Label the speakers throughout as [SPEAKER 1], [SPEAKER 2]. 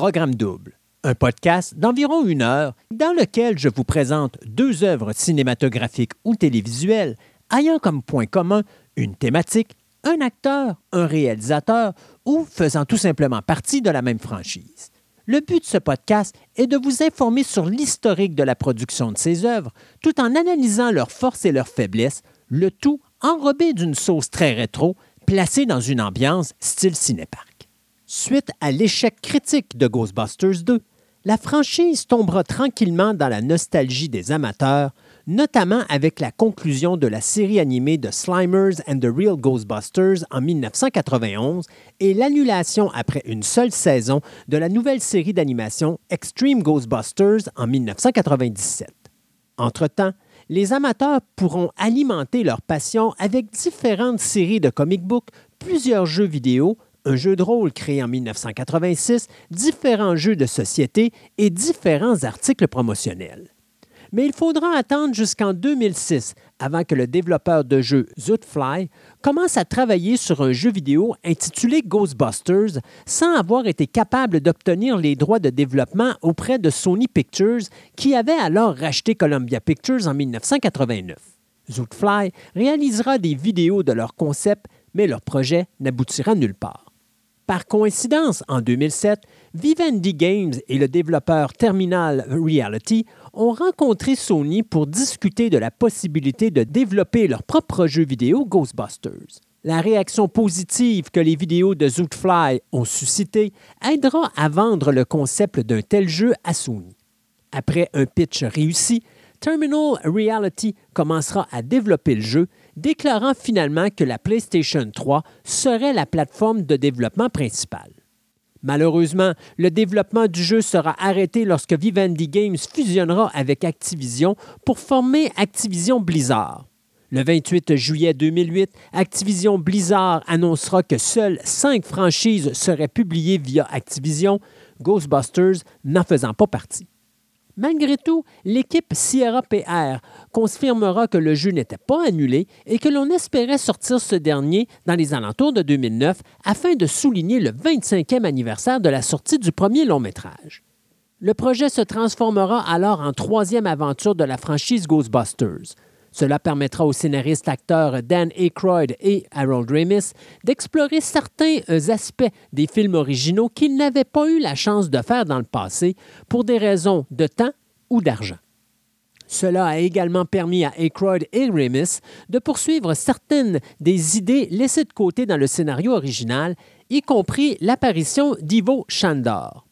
[SPEAKER 1] Programme Double, un podcast d'environ une heure dans lequel je vous présente deux œuvres cinématographiques ou télévisuelles ayant comme point commun une thématique, un acteur, un réalisateur ou faisant tout simplement partie de la même franchise. Le but de ce podcast est de vous informer sur l'historique de la production de ces œuvres, tout en analysant leurs forces et leurs faiblesses, le tout enrobé d'une sauce très rétro, placée dans une ambiance style cinépark. Suite à l'échec critique de Ghostbusters 2, la franchise tombera tranquillement dans la nostalgie des amateurs, notamment avec la conclusion de la série animée de Slimers and the Real Ghostbusters en 1991 et l'annulation après une seule saison de la nouvelle série d'animation Extreme Ghostbusters en 1997. Entre-temps, les amateurs pourront alimenter leur passion avec différentes séries de comic books, plusieurs jeux vidéo, un jeu de rôle créé en 1986, différents jeux de société et différents articles promotionnels. Mais il faudra attendre jusqu'en 2006 avant que le développeur de jeu Zootfly commence à travailler sur un jeu vidéo intitulé Ghostbusters sans avoir été capable d'obtenir les droits de développement auprès de Sony Pictures qui avait alors racheté Columbia Pictures en 1989. Zootfly réalisera des vidéos de leur concept, mais leur projet n'aboutira nulle part. Par coïncidence, en 2007, Vivendi Games et le développeur Terminal Reality ont rencontré Sony pour discuter de la possibilité de développer leur propre jeu vidéo Ghostbusters. La réaction positive que les vidéos de Zootfly ont suscité aidera à vendre le concept d'un tel jeu à Sony. Après un pitch réussi, Terminal Reality commencera à développer le jeu déclarant finalement que la PlayStation 3 serait la plateforme de développement principale. Malheureusement, le développement du jeu sera arrêté lorsque Vivendi Games fusionnera avec Activision pour former Activision Blizzard. Le 28 juillet 2008, Activision Blizzard annoncera que seules cinq franchises seraient publiées via Activision, Ghostbusters n'en faisant pas partie. Malgré tout, l'équipe Sierra PR confirmera que le jeu n'était pas annulé et que l'on espérait sortir ce dernier dans les alentours de 2009 afin de souligner le 25e anniversaire de la sortie du premier long métrage. Le projet se transformera alors en troisième aventure de la franchise Ghostbusters. Cela permettra aux scénaristes-acteurs Dan Aykroyd et Harold Ramis d'explorer certains aspects des films originaux qu'ils n'avaient pas eu la chance de faire dans le passé pour des raisons de temps ou d'argent. Cela a également permis à Aykroyd et Ramis de poursuivre certaines des idées laissées de côté dans le scénario original, y compris l'apparition d'Ivo Chandor.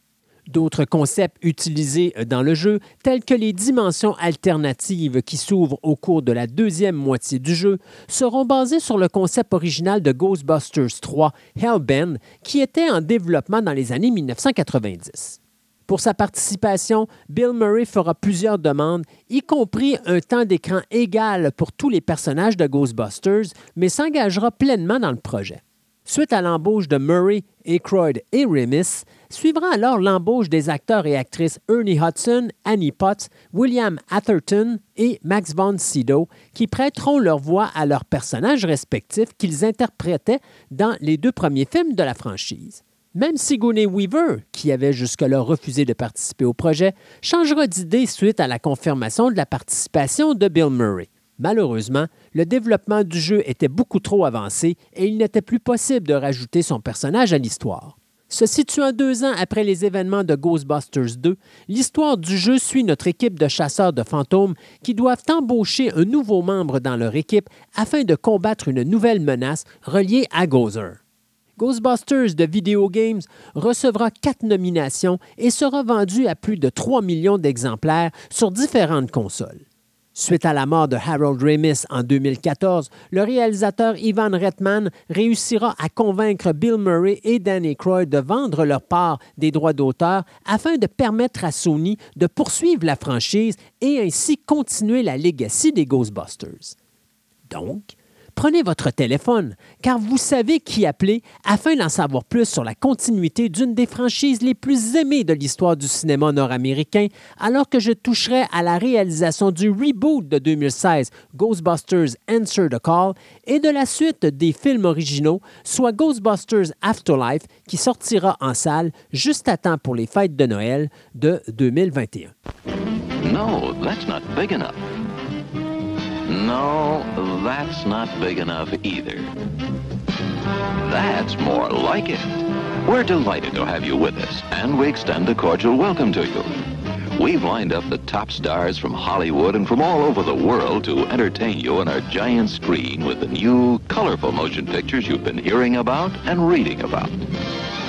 [SPEAKER 1] D'autres concepts utilisés dans le jeu, tels que les dimensions alternatives qui s'ouvrent au cours de la deuxième moitié du jeu, seront basés sur le concept original de Ghostbusters 3 Hellbend, qui était en développement dans les années 1990. Pour sa participation, Bill Murray fera plusieurs demandes, y compris un temps d'écran égal pour tous les personnages de Ghostbusters, mais s'engagera pleinement dans le projet. Suite à l'embauche de Murray, Aykroyd et Remis, suivra alors l'embauche des acteurs et actrices Ernie Hudson, Annie Potts, William Atherton et Max von Sydow, qui prêteront leur voix à leurs personnages respectifs qu'ils interprétaient dans les deux premiers films de la franchise. Même Sigourney Weaver, qui avait jusque-là refusé de participer au projet, changera d'idée suite à la confirmation de la participation de Bill Murray. Malheureusement, le développement du jeu était beaucoup trop avancé et il n'était plus possible de rajouter son personnage à l'histoire. Se situant deux ans après les événements de Ghostbusters 2, l'histoire du jeu suit notre équipe de chasseurs de fantômes qui doivent embaucher un nouveau membre dans leur équipe afin de combattre une nouvelle menace reliée à Gozer. Ghostbusters de Video Games recevra quatre nominations et sera vendu à plus de 3 millions d'exemplaires sur différentes consoles. Suite à la mort de Harold Ramis en 2014, le réalisateur Ivan Reitman réussira à convaincre Bill Murray et Danny Croy de vendre leur part des droits d'auteur afin de permettre à Sony de poursuivre la franchise et ainsi continuer la legacy des Ghostbusters. Donc, prenez votre téléphone, car vous savez qui appeler afin d'en savoir plus sur la continuité d'une des franchises les plus aimées de l'histoire du cinéma nord-américain, alors que je toucherai à la réalisation du reboot de 2016, Ghostbusters Answer the Call, et de la suite des films originaux, soit Ghostbusters Afterlife, qui sortira en salle juste à temps pour les fêtes de Noël de 2021.
[SPEAKER 2] No, that's not big enough. No, that's not big enough either. That's more like it. We're delighted to have you with us, and we extend a cordial welcome to you. We've lined up the top stars from Hollywood and from all over the world to entertain you on our giant screen with the new, colorful motion pictures you've been hearing about and reading about.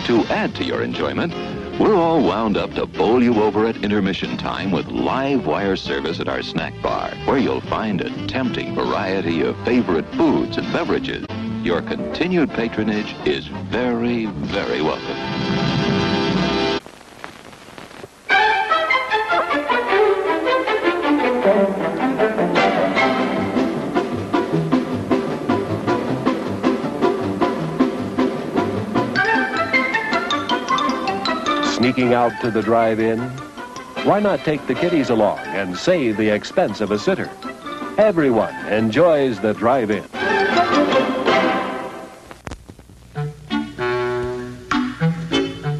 [SPEAKER 2] To add to your enjoyment, we're all wound up to bowl you over at intermission time with live wire service at our snack bar, where you'll find a tempting variety of favorite foods and beverages. Your continued patronage is very, very welcome.
[SPEAKER 3] Sneaking out to the drive-in? Why not take the kiddies along and save the expense of a sitter? Everyone enjoys the drive-in.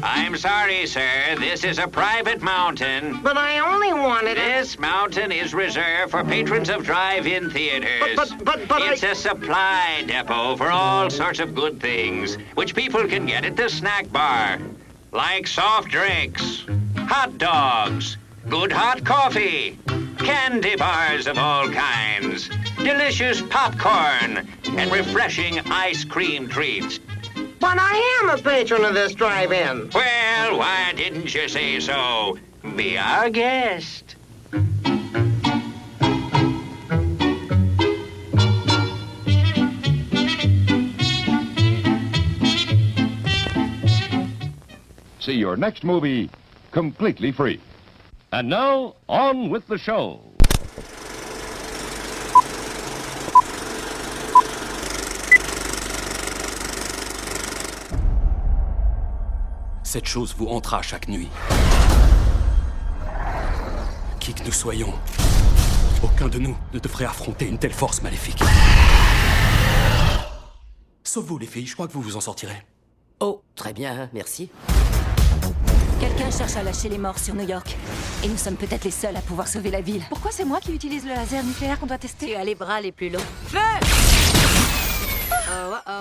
[SPEAKER 4] I'm sorry, sir. This is a private mountain.
[SPEAKER 5] But I only wanted it.
[SPEAKER 4] This mountain is reserved for patrons of drive-in theaters.
[SPEAKER 5] But- but- but- but
[SPEAKER 4] it's a supply depot for all sorts of good things, which people can get at the snack bar, like soft drinks, hot dogs, good hot coffee, candy bars of all kinds, delicious popcorn, and refreshing ice cream treats.
[SPEAKER 5] But I am a patron of this drive-in.
[SPEAKER 4] Well, why didn't you say so? Be our guest.
[SPEAKER 6] See your next movie completely free. And now, on with the show.
[SPEAKER 7] Cette chose vous hantera chaque nuit. Qui que nous soyons, aucun de nous ne devrait affronter une telle force maléfique. Sauf vous, les filles, je crois que vous vous en sortirez.
[SPEAKER 8] Oh, très bien, merci.
[SPEAKER 9] Quelqu'un cherche à lâcher les morts sur New York. Et nous sommes peut-être les seuls à pouvoir sauver la ville. Pourquoi c'est moi qui utilise le laser nucléaire qu'on doit tester Tu as les bras les plus longs. Feu Oh, oh, oh.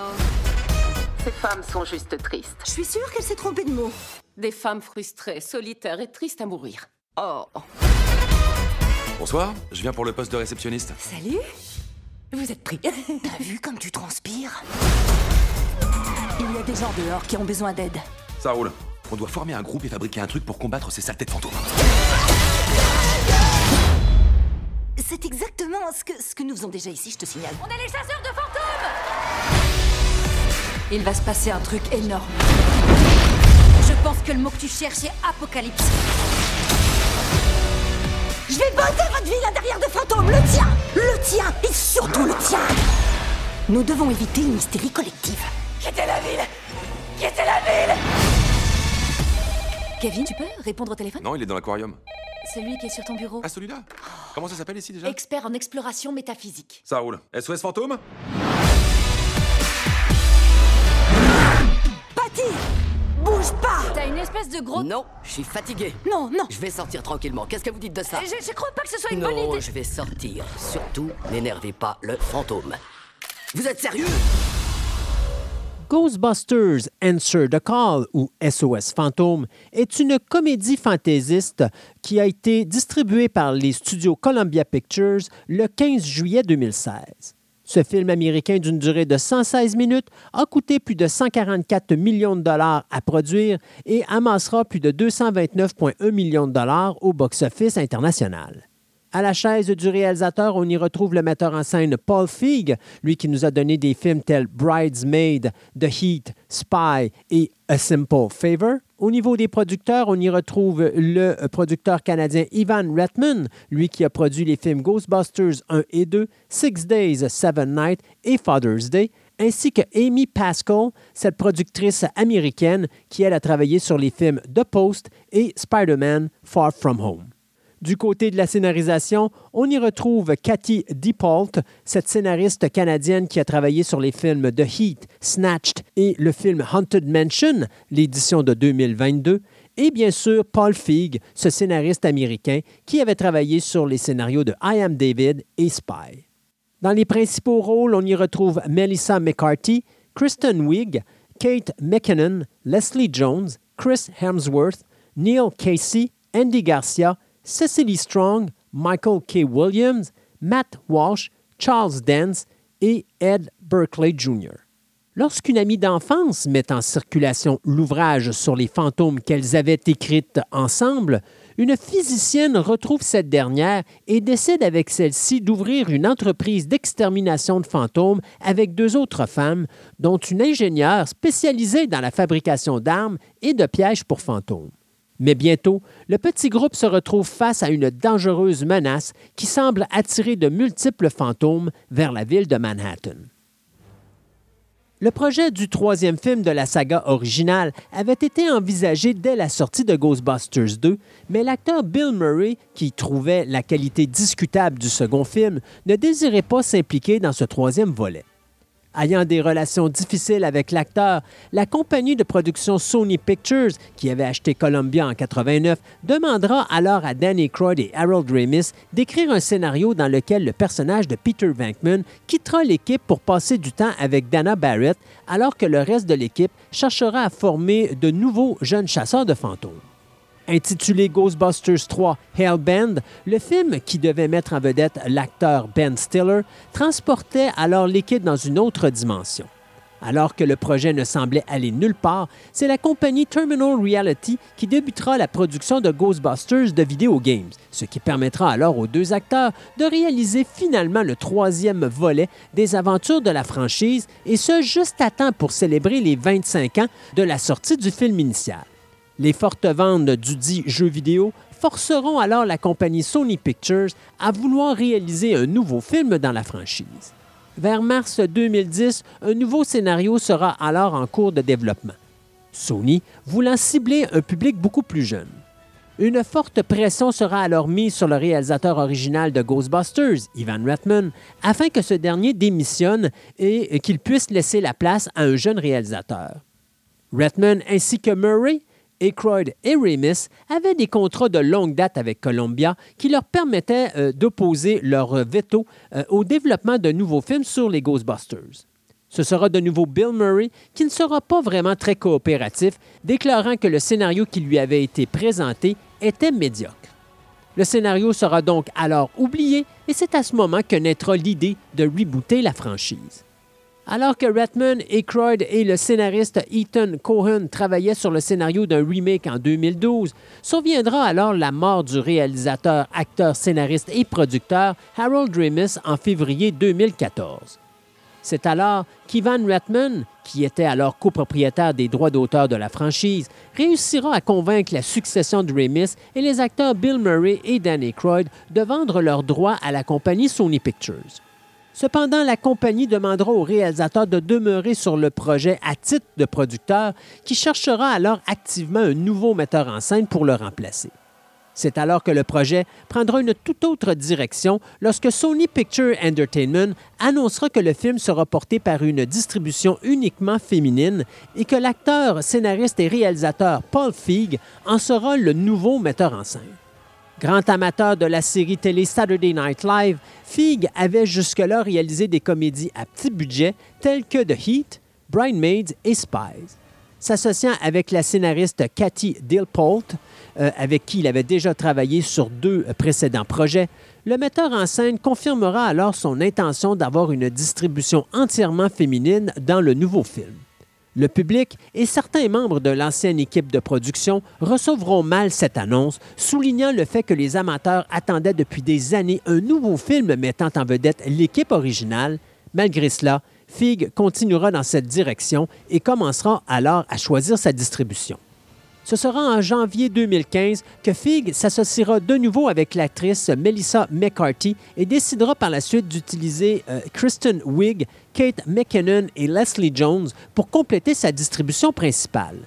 [SPEAKER 10] Ces femmes sont juste tristes.
[SPEAKER 9] Je suis sûre qu'elle s'est trompée de mots.
[SPEAKER 10] Des femmes frustrées, solitaires et tristes à mourir. Oh,
[SPEAKER 11] Bonsoir, je viens pour le poste de réceptionniste.
[SPEAKER 9] Salut Vous êtes pris. T'as vu comme tu transpires? Il y a des gens dehors qui ont besoin d'aide.
[SPEAKER 11] Ça roule. On doit former un groupe et fabriquer un truc pour combattre ces saletés de fantômes.
[SPEAKER 9] C'est exactement ce que, ce que nous faisons déjà ici, je te signale. On est les chasseurs de fantômes
[SPEAKER 10] il va se passer un truc énorme.
[SPEAKER 9] Je pense que le mot que tu cherches est apocalypse. Je vais botter votre ville à derrière de fantômes, le tien Le tien Et surtout le tien Nous devons éviter une hystérie collective. Quittez la ville Quittez la ville Kevin, tu peux répondre au téléphone?
[SPEAKER 11] Non, il est dans l'aquarium.
[SPEAKER 10] Celui qui est sur ton bureau.
[SPEAKER 11] Ah, celui-là? Comment ça s'appelle ici déjà?
[SPEAKER 10] Expert en exploration métaphysique.
[SPEAKER 11] Ça roule. SOS fantôme?
[SPEAKER 9] Patty Bouge pas
[SPEAKER 10] T'as une espèce de gros...
[SPEAKER 8] Non, je suis fatigué.
[SPEAKER 9] Non, non
[SPEAKER 8] Je vais sortir tranquillement. Qu'est-ce que vous dites de ça?
[SPEAKER 10] Je, je crois pas que ce soit une bonne
[SPEAKER 8] Non,
[SPEAKER 10] idée.
[SPEAKER 8] je vais sortir. Surtout, n'énervez pas le fantôme. Vous êtes sérieux?
[SPEAKER 1] Ghostbusters Answer the Call ou SOS Fantôme est une comédie fantaisiste qui a été distribuée par les studios Columbia Pictures le 15 juillet 2016. Ce film américain d'une durée de 116 minutes a coûté plus de 144 millions de dollars à produire et amassera plus de 229,1 millions de dollars au box-office international. À la chaise du réalisateur, on y retrouve le metteur en scène Paul Feig, lui qui nous a donné des films tels Bridesmaid, The Heat, Spy et A Simple Favor. Au niveau des producteurs, on y retrouve le producteur canadien Ivan Reitman, lui qui a produit les films Ghostbusters 1 et 2, Six Days, Seven Nights et Father's Day, ainsi que Amy Pascal, cette productrice américaine qui, elle, a travaillé sur les films The Post et Spider-Man Far From Home. Du côté de la scénarisation, on y retrouve Cathy DePault, cette scénariste canadienne qui a travaillé sur les films The Heat, Snatched et le film Haunted Mansion, l'édition de 2022, et bien sûr Paul Feig, ce scénariste américain qui avait travaillé sur les scénarios de I Am David et Spy. Dans les principaux rôles, on y retrouve Melissa McCarthy, Kristen Wiig, Kate McKinnon, Leslie Jones, Chris Hemsworth, Neil Casey, Andy Garcia, Cecily Strong, Michael K. Williams, Matt Walsh, Charles Dance et Ed Berkeley Jr. Lorsqu'une amie d'enfance met en circulation l'ouvrage sur les fantômes qu'elles avaient écrites ensemble, une physicienne retrouve cette dernière et décide avec celle-ci d'ouvrir une entreprise d'extermination de fantômes avec deux autres femmes, dont une ingénieure spécialisée dans la fabrication d'armes et de pièges pour fantômes. Mais bientôt, le petit groupe se retrouve face à une dangereuse menace qui semble attirer de multiples fantômes vers la ville de Manhattan. Le projet du troisième film de la saga originale avait été envisagé dès la sortie de Ghostbusters 2, mais l'acteur Bill Murray, qui trouvait la qualité discutable du second film, ne désirait pas s'impliquer dans ce troisième volet. Ayant des relations difficiles avec l'acteur, la compagnie de production Sony Pictures, qui avait acheté Columbia en 89, demandera alors à Danny Croyd et Harold Ramis d'écrire un scénario dans lequel le personnage de Peter Venkman quittera l'équipe pour passer du temps avec Dana Barrett, alors que le reste de l'équipe cherchera à former de nouveaux jeunes chasseurs de fantômes. Intitulé Ghostbusters 3 Hellbend, le film, qui devait mettre en vedette l'acteur Ben Stiller, transportait alors l'équipe dans une autre dimension. Alors que le projet ne semblait aller nulle part, c'est la compagnie Terminal Reality qui débutera la production de Ghostbusters de Video Games, ce qui permettra alors aux deux acteurs de réaliser finalement le troisième volet des aventures de la franchise, et ce juste à temps pour célébrer les 25 ans de la sortie du film initial. Les fortes ventes du dit jeu vidéo forceront alors la compagnie Sony Pictures à vouloir réaliser un nouveau film dans la franchise. Vers mars 2010, un nouveau scénario sera alors en cours de développement. Sony voulant cibler un public beaucoup plus jeune. Une forte pression sera alors mise sur le réalisateur original de Ghostbusters, Ivan Reitman, afin que ce dernier démissionne et qu'il puisse laisser la place à un jeune réalisateur. Reitman ainsi que Murray Aykroyd et Ramis avaient des contrats de longue date avec Columbia qui leur permettaient euh, d'opposer leur veto euh, au développement de nouveaux films sur les Ghostbusters. Ce sera de nouveau Bill Murray qui ne sera pas vraiment très coopératif, déclarant que le scénario qui lui avait été présenté était médiocre. Le scénario sera donc alors oublié et c'est à ce moment que naîtra l'idée de rebooter la franchise. Alors que Redman, Aykroyd et le scénariste Ethan Cohen travaillaient sur le scénario d'un remake en 2012, surviendra alors la mort du réalisateur, acteur, scénariste et producteur Harold Ramis en février 2014. C'est alors qu'Ivan Reitman, qui était alors copropriétaire des droits d'auteur de la franchise, réussira à convaincre la succession de Ramis et les acteurs Bill Murray et Danny Aykroyd de vendre leurs droits à la compagnie Sony Pictures. Cependant, la compagnie demandera au réalisateur de demeurer sur le projet à titre de producteur, qui cherchera alors activement un nouveau metteur en scène pour le remplacer. C'est alors que le projet prendra une toute autre direction lorsque Sony Picture Entertainment annoncera que le film sera porté par une distribution uniquement féminine et que l'acteur, scénariste et réalisateur Paul Feig en sera le nouveau metteur en scène. Grand amateur de la série télé Saturday Night Live, Feig avait jusque-là réalisé des comédies à petit budget telles que The Heat, Bridesmaids et Spies. S'associant avec la scénariste Cathy Dilpolt, euh, avec qui il avait déjà travaillé sur deux précédents projets, Le metteur en scène confirmera alors son intention d'avoir une distribution entièrement féminine dans le nouveau film. Le public et certains membres de l'ancienne équipe de production recevront mal cette annonce, soulignant le fait que les amateurs attendaient depuis des années un nouveau film mettant en vedette l'équipe originale. Malgré cela, Fig continuera dans cette direction et commencera alors à choisir sa distribution. Ce sera en janvier 2015 que Fig s'associera de nouveau avec l'actrice Melissa McCarthy et décidera par la suite d'utiliser euh, Kristen Wiig, Kate McKinnon et Leslie Jones pour compléter sa distribution principale.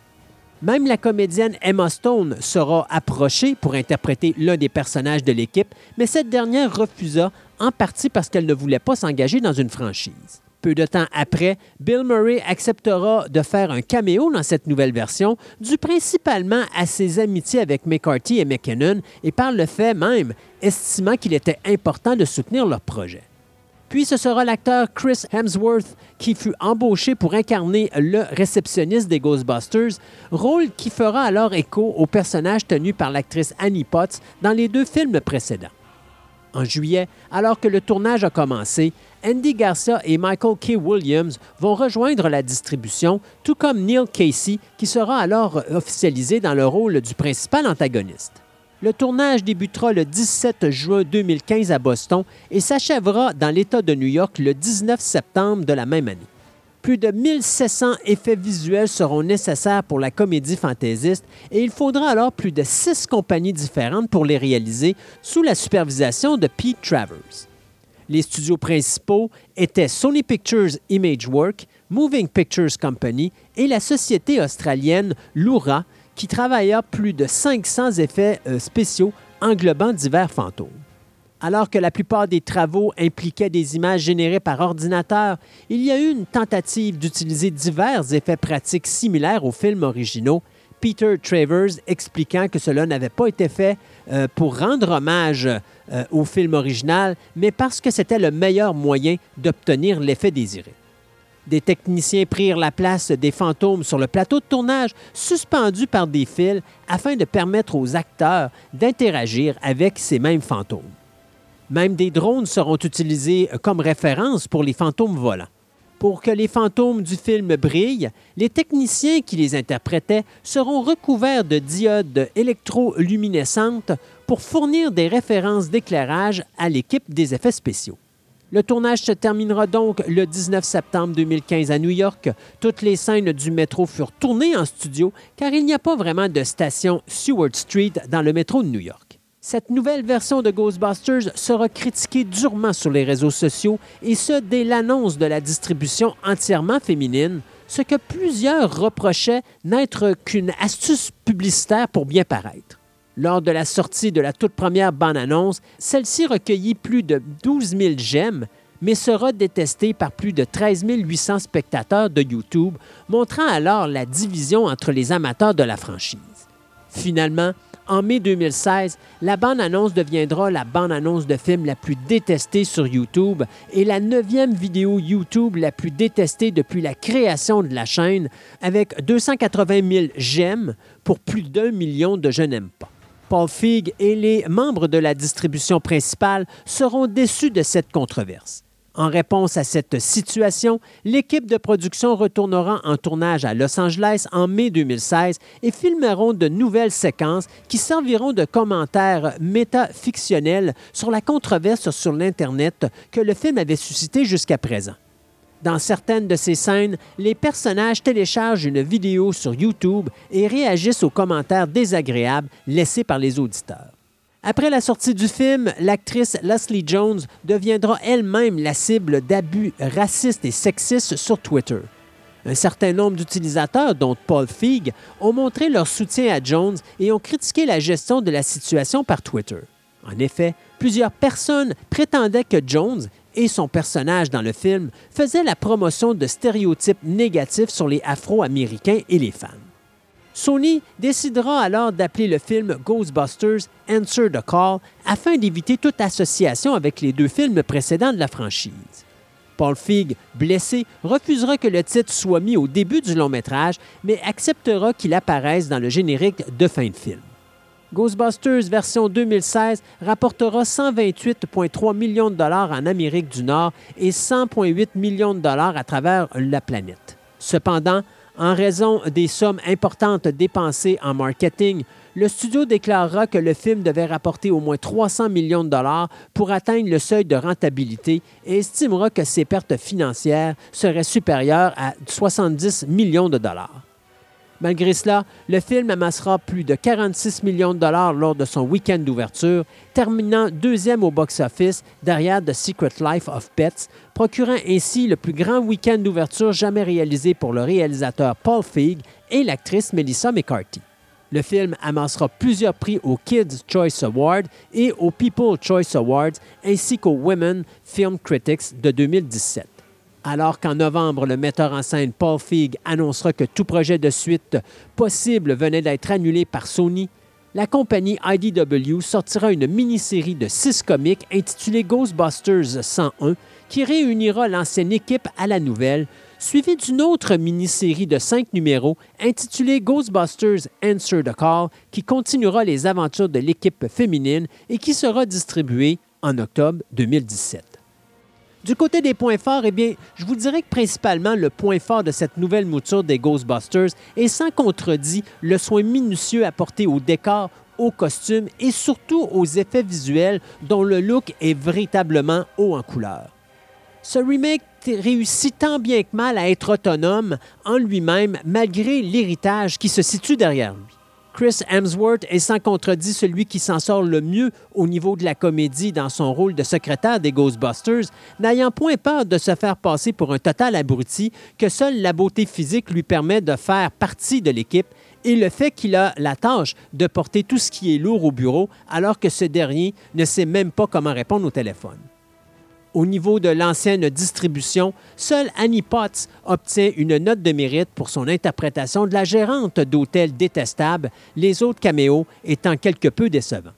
[SPEAKER 1] Même la comédienne Emma Stone sera approchée pour interpréter l'un des personnages de l'équipe, mais cette dernière refusa, en partie parce qu'elle ne voulait pas s'engager dans une franchise. Peu de temps après, Bill Murray acceptera de faire un caméo dans cette nouvelle version, dû principalement à ses amitiés avec McCarthy et McKinnon et par le fait même, estimant qu'il était important de soutenir leur projet. Puis ce sera l'acteur Chris Hemsworth qui fut embauché pour incarner le réceptionniste des Ghostbusters, rôle qui fera alors écho au personnage tenu par l'actrice Annie Potts dans les deux films précédents. En juillet, alors que le tournage a commencé, Andy Garcia et Michael K. Williams vont rejoindre la distribution, tout comme Neil Casey, qui sera alors officialisé dans le rôle du principal antagoniste. Le tournage débutera le 17 juin 2015 à Boston et s'achèvera dans l'État de New York le 19 septembre de la même année. Plus de 1700 effets visuels seront nécessaires pour la comédie fantaisiste et il faudra alors plus de six compagnies différentes pour les réaliser sous la supervision de Pete Travers. Les studios principaux étaient Sony Pictures Imagework, Moving Pictures Company et la société australienne Lura, qui travailla plus de 500 effets euh, spéciaux englobant divers fantômes. Alors que la plupart des travaux impliquaient des images générées par ordinateur, il y a eu une tentative d'utiliser divers effets pratiques similaires aux films originaux, Peter Travers expliquant que cela n'avait pas été fait euh, pour rendre hommage euh, au film original, mais parce que c'était le meilleur moyen d'obtenir l'effet désiré. Des techniciens prirent la place des fantômes sur le plateau de tournage, suspendus par des fils, afin de permettre aux acteurs d'interagir avec ces mêmes fantômes. Même des drones seront utilisés comme référence pour les fantômes volants. Pour que les fantômes du film brillent, les techniciens qui les interprétaient seront recouverts de diodes électroluminescentes pour fournir des références d'éclairage à l'équipe des effets spéciaux. Le tournage se terminera donc le 19 septembre 2015 à New York. Toutes les scènes du métro furent tournées en studio car il n'y a pas vraiment de station Seward Street dans le métro de New York. Cette nouvelle version de Ghostbusters sera critiquée durement sur les réseaux sociaux et ce dès l'annonce de la distribution entièrement féminine, ce que plusieurs reprochaient n'être qu'une astuce publicitaire pour bien paraître. Lors de la sortie de la toute première bande-annonce, celle-ci recueillit plus de 12 000 j'aime, mais sera détestée par plus de 13 800 spectateurs de YouTube, montrant alors la division entre les amateurs de la franchise. Finalement, en mai 2016, la bande-annonce deviendra la bande-annonce de film la plus détestée sur YouTube et la neuvième vidéo YouTube la plus détestée depuis la création de la chaîne, avec 280 000 j'aime pour plus d'un million de je n'aime pas. Paul Feig et les membres de la distribution principale seront déçus de cette controverse. En réponse à cette situation, l'équipe de production retournera en tournage à Los Angeles en mai 2016 et filmeront de nouvelles séquences qui serviront de commentaires métafictionnels sur la controverse sur l'Internet que le film avait suscité jusqu'à présent. Dans certaines de ces scènes, les personnages téléchargent une vidéo sur YouTube et réagissent aux commentaires désagréables laissés par les auditeurs. Après la sortie du film, l'actrice Leslie Jones deviendra elle-même la cible d'abus racistes et sexistes sur Twitter. Un certain nombre d'utilisateurs, dont Paul Feig, ont montré leur soutien à Jones et ont critiqué la gestion de la situation par Twitter. En effet, plusieurs personnes prétendaient que Jones et son personnage dans le film faisaient la promotion de stéréotypes négatifs sur les Afro-Américains et les femmes. Sony décidera alors d'appeler le film Ghostbusters Answer the Call afin d'éviter toute association avec les deux films précédents de la franchise. Paul Feig, blessé, refusera que le titre soit mis au début du long métrage, mais acceptera qu'il apparaisse dans le générique de fin de film. Ghostbusters version 2016 rapportera 128,3 millions de dollars en Amérique du Nord et 100,8 millions de dollars à travers la planète. Cependant, en raison des sommes importantes dépensées en marketing, le studio déclarera que le film devait rapporter au moins 300 millions de dollars pour atteindre le seuil de rentabilité et estimera que ses pertes financières seraient supérieures à 70 millions de dollars. Malgré cela, le film amassera plus de 46 millions de dollars lors de son week-end d'ouverture, terminant deuxième au box-office derrière The Secret Life of Pets, procurant ainsi le plus grand week-end d'ouverture jamais réalisé pour le réalisateur Paul Feig et l'actrice Melissa McCarthy. Le film amassera plusieurs prix aux Kids Choice Awards et aux People Choice Awards, ainsi qu'aux Women Film Critics de 2017. Alors qu'en novembre, le metteur en scène Paul Feig annoncera que tout projet de suite possible venait d'être annulé par Sony, la compagnie IDW sortira une mini-série de six comics intitulée Ghostbusters 101 qui réunira l'ancienne équipe à la nouvelle, suivie d'une autre mini-série de cinq numéros intitulée Ghostbusters Answer the Call qui continuera les aventures de l'équipe féminine et qui sera distribuée en octobre 2017. Du côté des points forts, eh bien, je vous dirais que principalement le point fort de cette nouvelle mouture des Ghostbusters est sans contredit le soin minutieux apporté au décor, aux costumes et surtout aux effets visuels dont le look est véritablement haut en couleur. Ce remake réussit tant bien que mal à être autonome en lui-même malgré l'héritage qui se situe derrière lui. Chris Hemsworth est sans contredit celui qui s'en sort le mieux au niveau de la comédie dans son rôle de secrétaire des Ghostbusters, n'ayant point peur de se faire passer pour un total abruti que seule la beauté physique lui permet de faire partie de l'équipe et le fait qu'il a la tâche de porter tout ce qui est lourd au bureau alors que ce dernier ne sait même pas comment répondre au téléphone. Au niveau de l'ancienne distribution, seule Annie Potts obtient une note de mérite pour son interprétation de la gérante d'hôtel détestable, les autres caméos étant quelque peu décevants.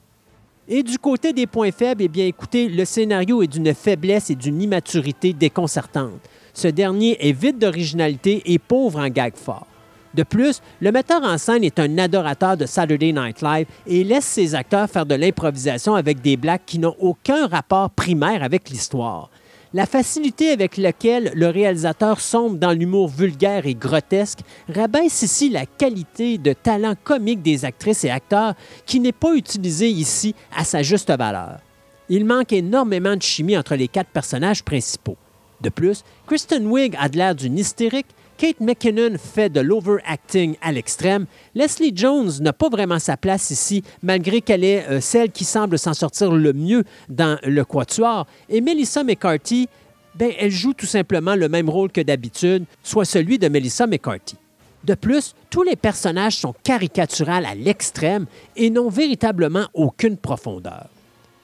[SPEAKER 1] Et du côté des points faibles, eh bien écoutez, le scénario est d'une faiblesse et d'une immaturité déconcertante. Ce dernier est vide d'originalité et pauvre en gag fort. De plus, le metteur en scène est un adorateur de Saturday Night Live et laisse ses acteurs faire de l'improvisation avec des blagues qui n'ont aucun rapport primaire avec l'histoire. La facilité avec laquelle le réalisateur sombre dans l'humour vulgaire et grotesque rabaisse ici la qualité de talent comique des actrices et acteurs qui n'est pas utilisée ici à sa juste valeur. Il manque énormément de chimie entre les quatre personnages principaux. De plus, Kristen Wiig a l'air d'une hystérique, Kate McKinnon fait de l'overacting à l'extrême. Leslie Jones n'a pas vraiment sa place ici, malgré qu'elle est euh, celle qui semble s'en sortir le mieux dans le quatuor. Et Melissa McCarthy, ben, elle joue tout simplement le même rôle que d'habitude, soit celui de Melissa McCarthy. De plus, tous les personnages sont caricaturales à l'extrême et n'ont véritablement aucune profondeur.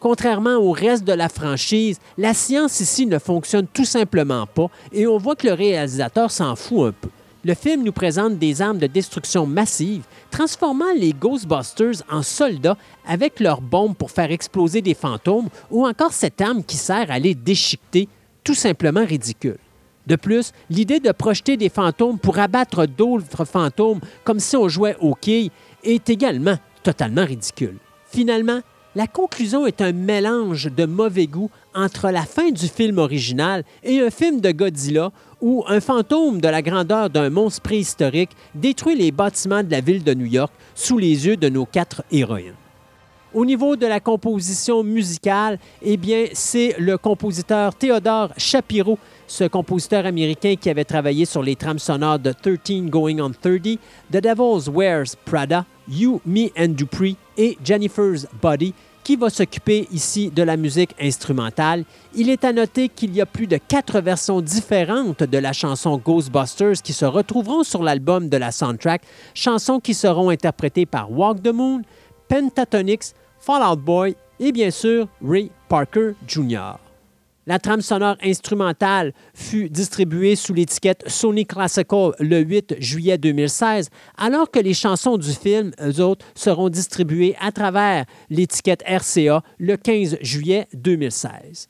[SPEAKER 1] Contrairement au reste de la franchise, la science ici ne fonctionne tout simplement pas et on voit que le réalisateur s'en fout un peu. Le film nous présente des armes de destruction massive, transformant les Ghostbusters en soldats avec leurs bombes pour faire exploser des fantômes ou encore cette arme qui sert à les déchiqueter, tout simplement ridicule. De plus, l'idée de projeter des fantômes pour abattre d'autres fantômes comme si on jouait au quilles est également totalement ridicule. Finalement, la conclusion est un mélange de mauvais goût entre la fin du film original et un film de Godzilla où un fantôme de la grandeur d'un monstre préhistorique détruit les bâtiments de la ville de New York sous les yeux de nos quatre héroïnes. Au niveau de la composition musicale, eh bien, c'est le compositeur Theodore Shapiro, ce compositeur américain qui avait travaillé sur les trames sonores de 13 Going on 30, The Devil's Wears Prada, You, Me and Dupree et Jennifer's Body, qui va s'occuper ici de la musique instrumentale. Il est à noter qu'il y a plus de quatre versions différentes de la chanson Ghostbusters qui se retrouveront sur l'album de la soundtrack, chansons qui seront interprétées par Walk the Moon, Pentatonix, Fallout Boy et bien sûr Ray Parker Jr. La trame sonore instrumentale fut distribuée sous l'étiquette Sony Classical le 8 juillet 2016, alors que les chansons du film, autres, seront distribuées à travers l'étiquette RCA le 15 juillet 2016.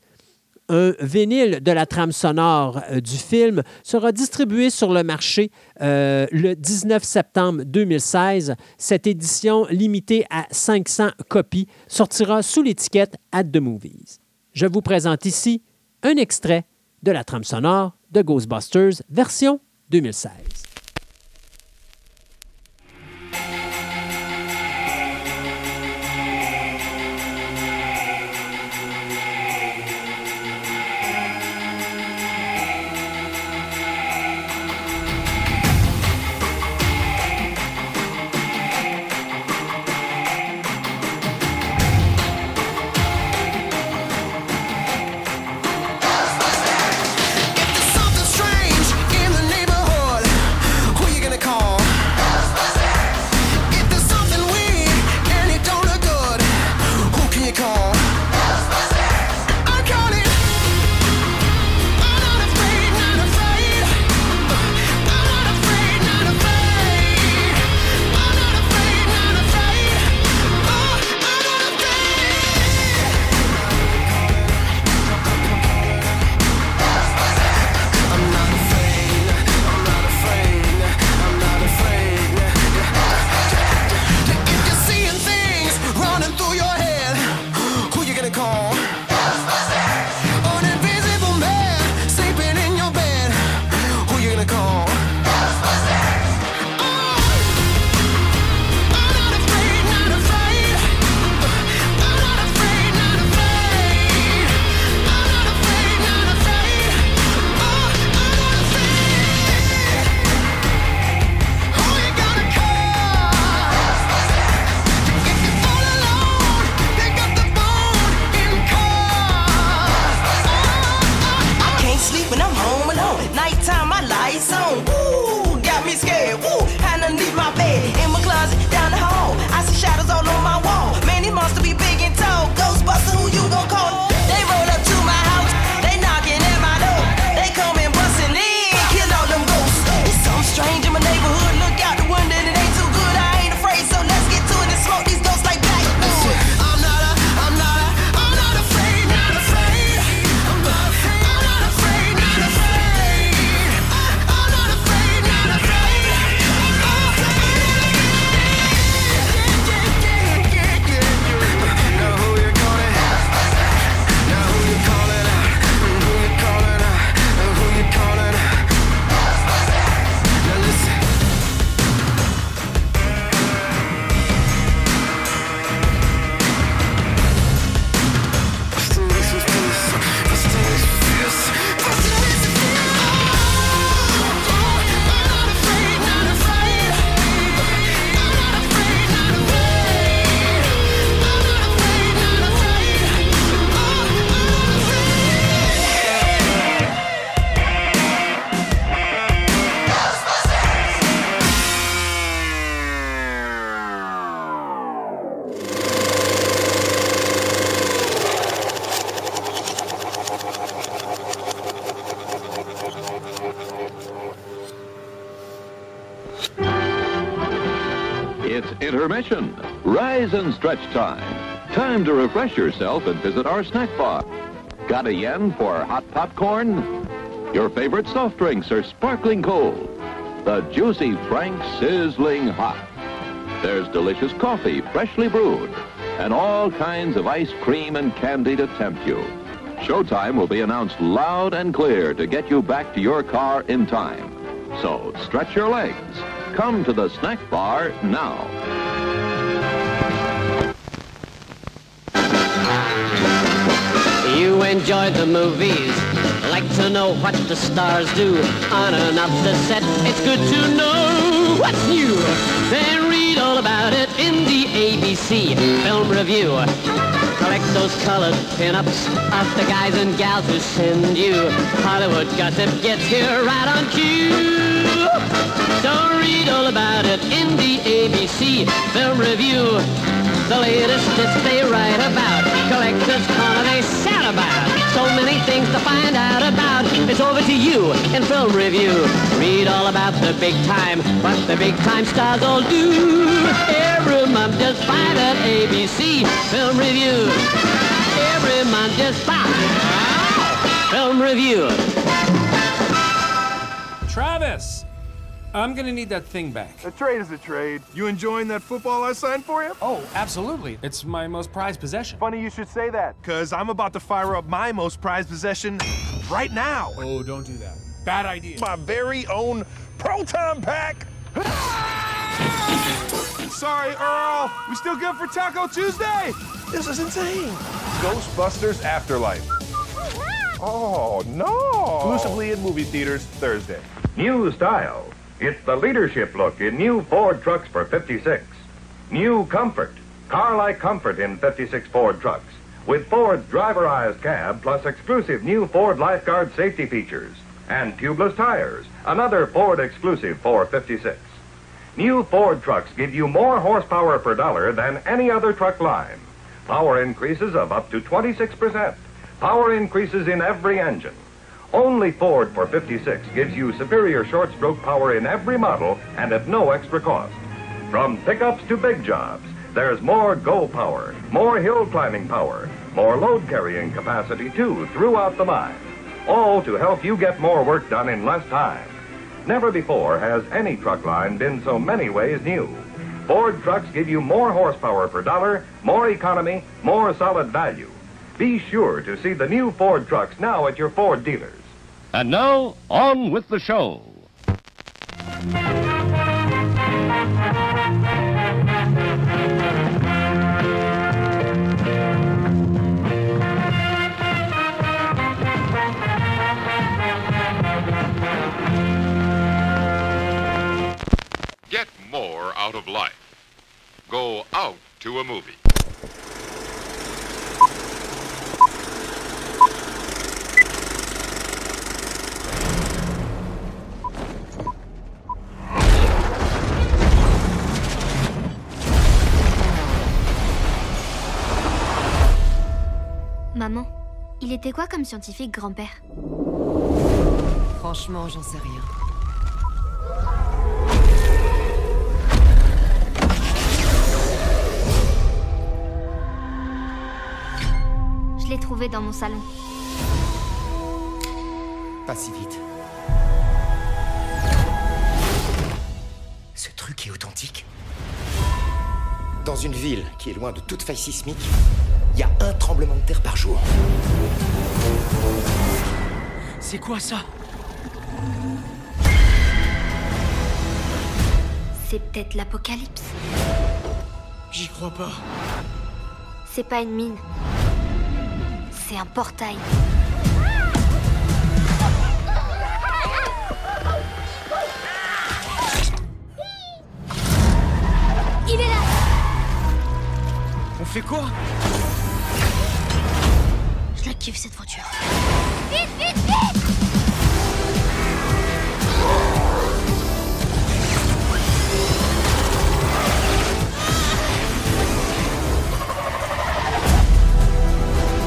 [SPEAKER 12] Un vinyle de la trame sonore euh, du film sera distribué sur le marché euh, le 19 septembre 2016. Cette édition limitée à 500 copies sortira sous l'étiquette At the Movies. Je vous présente ici un extrait de la trame sonore de Ghostbusters version 2016.
[SPEAKER 2] Stretch time. Time to refresh yourself and visit our snack bar. Got a yen for hot popcorn? Your favorite soft drinks are sparkling cold. The juicy Frank sizzling hot. There's delicious coffee, freshly brewed, and all kinds of ice cream and candy to tempt you. Showtime will be announced loud and clear to get you back to your car in time. So stretch your legs. Come to the snack bar now.
[SPEAKER 13] You enjoy the movies, like to know what the stars do on and off the set. It's good to know what's new. Then read all about it in the ABC Film Review. Collect those colored pinups of the guys and gals who send you. Hollywood gossip gets here right on cue. So read all about it in the ABC Film Review. The latest hits they write about. Things to find out about. It's over to you in Film Review. Read all about the big time, what the big time stars all do. Every month just find at ABC Film Review. Every month just find. Oh, film Review.
[SPEAKER 14] I'm gonna need that thing back.
[SPEAKER 15] A trade is a trade. You enjoying that football I signed for you?
[SPEAKER 14] Oh, absolutely. It's my most prized possession.
[SPEAKER 15] Funny you should say that, because I'm about to fire up my most prized possession right now.
[SPEAKER 14] Oh, don't do that. Bad idea.
[SPEAKER 15] My very own Proton Pack. Sorry, Earl. We still good for Taco Tuesday? This is insane. Ghostbusters Afterlife. Oh, no. Exclusively in movie theaters Thursday.
[SPEAKER 16] New style. It's the leadership look in new Ford trucks for 56. New comfort. Car-like comfort in 56 Ford trucks. With Ford's driverized cab plus exclusive new Ford Lifeguard safety features. And tubeless tires. Another Ford exclusive for 56. New Ford trucks give you more horsepower per dollar than any other truck line. Power increases of up to 26%. Power increases in every engine. Only Ford for 56 gives you superior short stroke power in every model and at no extra cost. From pickups to big jobs, there's more go power, more hill climbing power, more load carrying capacity too throughout the mine. All to help you get more work done in less time. Never before has any truck line been so many ways new. Ford trucks give you more horsepower per dollar, more economy, more solid value. Be sure to see the new Ford trucks now at your Ford dealers.
[SPEAKER 6] And now, on with the show.
[SPEAKER 17] Get more out of life. Go out to a movie.
[SPEAKER 18] Maman, il était quoi comme scientifique, grand-père?
[SPEAKER 19] Franchement, j'en sais rien.
[SPEAKER 18] Je l'ai trouvé dans mon salon.
[SPEAKER 11] Pas si vite. Ce truc est authentique. Dans une ville qui est loin de toute faille sismique, y a un tremblement de terre par jour.
[SPEAKER 19] C'est quoi ça?
[SPEAKER 18] C'est peut-être l'apocalypse.
[SPEAKER 19] J'y crois pas.
[SPEAKER 18] C'est pas une mine. C'est un portail. Il est là
[SPEAKER 19] On fait quoi?
[SPEAKER 18] Je la kiffe cette voiture. Vite, vite, vite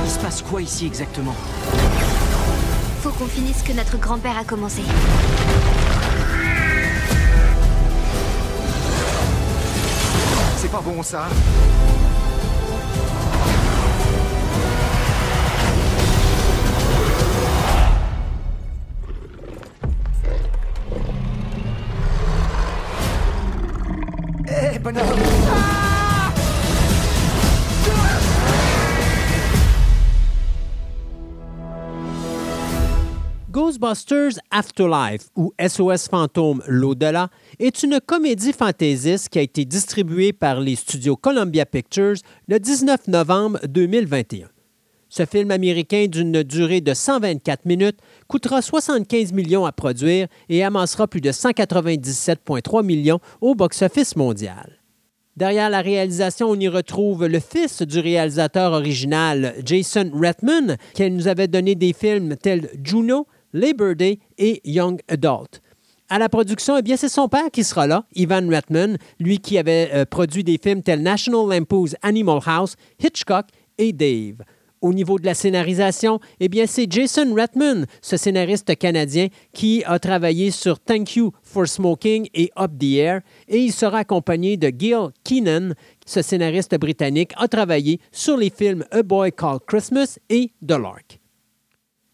[SPEAKER 19] Il se passe quoi ici exactement
[SPEAKER 18] Faut qu'on finisse ce que notre grand-père a commencé.
[SPEAKER 11] C'est pas bon ça.
[SPEAKER 1] Ghostbusters Afterlife ou SOS Fantôme l'au-delà est une comédie fantaisiste qui a été distribuée par les studios Columbia Pictures le 19 novembre 2021. Ce film américain d'une durée de 124 minutes coûtera 75 millions à produire et amassera plus de 197,3 millions au box-office mondial. Derrière la réalisation, on y retrouve le fils du réalisateur original, Jason Reitman, qui nous avait donné des films tels Juno, Labor Day et Young Adult. À la production, eh bien, c'est son père qui sera là, Ivan Reitman, lui qui avait euh, produit des films tels National Lampoon's Animal House, Hitchcock et Dave. Au niveau de la scénarisation, eh bien, c'est Jason Reitman, ce scénariste canadien, qui a travaillé sur Thank You for Smoking et Up the Air, et il sera accompagné de Gil Keenan, ce scénariste britannique, a travaillé sur les films A Boy Called Christmas et The Lark.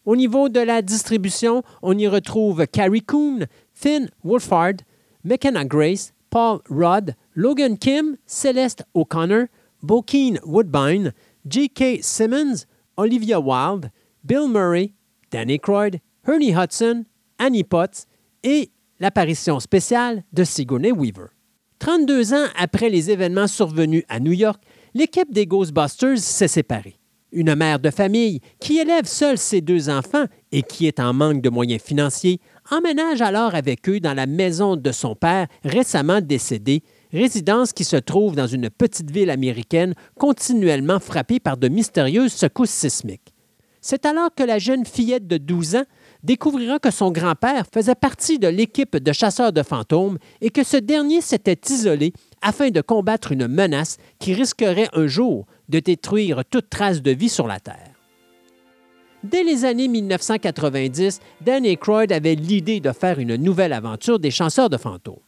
[SPEAKER 1] Au niveau de la distribution, on y retrouve Carrie Coon, Finn Wolfhard, McKenna Grace, Paul Rudd, Logan Kim, Celeste O'Connor, Bokeen Woodbine, J.K. Simmons, Olivia Wilde, Bill Murray, Danny Croyd, Ernie Hudson, Annie Potts et l'apparition spéciale de Sigourney Weaver. 32 ans après les événements survenus à New York, l'équipe des Ghostbusters s'est séparée. Une mère de famille qui élève seule ses deux enfants et qui est en manque de moyens financiers emménage alors avec eux dans la maison de son père récemment décédé, résidence qui se trouve dans une petite ville américaine continuellement frappée par de mystérieuses secousses sismiques. C'est alors que la jeune fillette de 12 ans découvrira que son grand-père faisait partie de l'équipe de chasseurs de fantômes et que ce dernier s'était isolé afin de combattre une menace qui risquerait un jour de détruire toute trace de vie sur la Terre. Dès les années 1990, Dan Aykroyd avait l'idée de faire une nouvelle aventure des chasseurs de fantômes.